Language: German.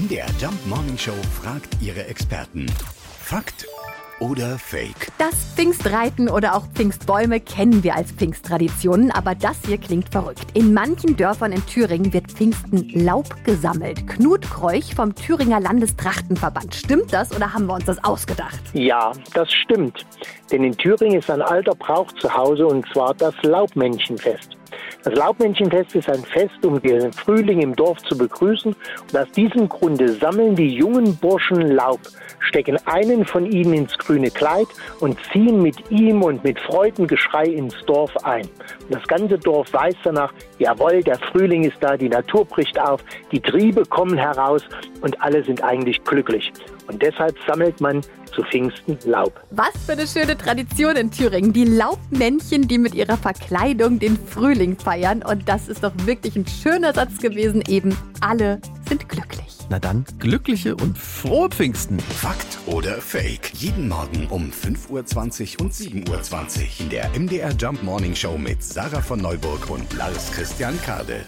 MDR Jump Morning Show fragt ihre Experten. Fakt oder Fake? Das Pfingstreiten oder auch Pfingstbäume kennen wir als Pfingsttraditionen, aber das hier klingt verrückt. In manchen Dörfern in Thüringen wird Pfingsten Laub gesammelt. Knut Kreuch vom Thüringer Landestrachtenverband. Stimmt das oder haben wir uns das ausgedacht? Ja, das stimmt. Denn in Thüringen ist ein alter Brauch zu Hause und zwar das Laubmännchenfest. Das Laubmännchenfest ist ein Fest, um den Frühling im Dorf zu begrüßen. Und aus diesem Grunde sammeln die jungen Burschen Laub, stecken einen von ihnen ins grüne Kleid und ziehen mit ihm und mit Freudengeschrei ins Dorf ein. Und das ganze Dorf weiß danach, jawohl, der Frühling ist da, die Natur bricht auf, die Triebe kommen heraus und alle sind eigentlich glücklich. Und deshalb sammelt man zu Pfingsten Laub. Was für eine schöne Tradition in Thüringen. Die Laubmännchen, die mit ihrer Verkleidung den Frühling feiern. Und das ist doch wirklich ein schöner Satz gewesen. Eben alle sind glücklich. Na dann, glückliche und frohe Pfingsten. Fakt oder Fake? Jeden Morgen um 5.20 Uhr und 7.20 Uhr in der MDR Jump Morning Show mit Sarah von Neuburg und Lars Christian Kade.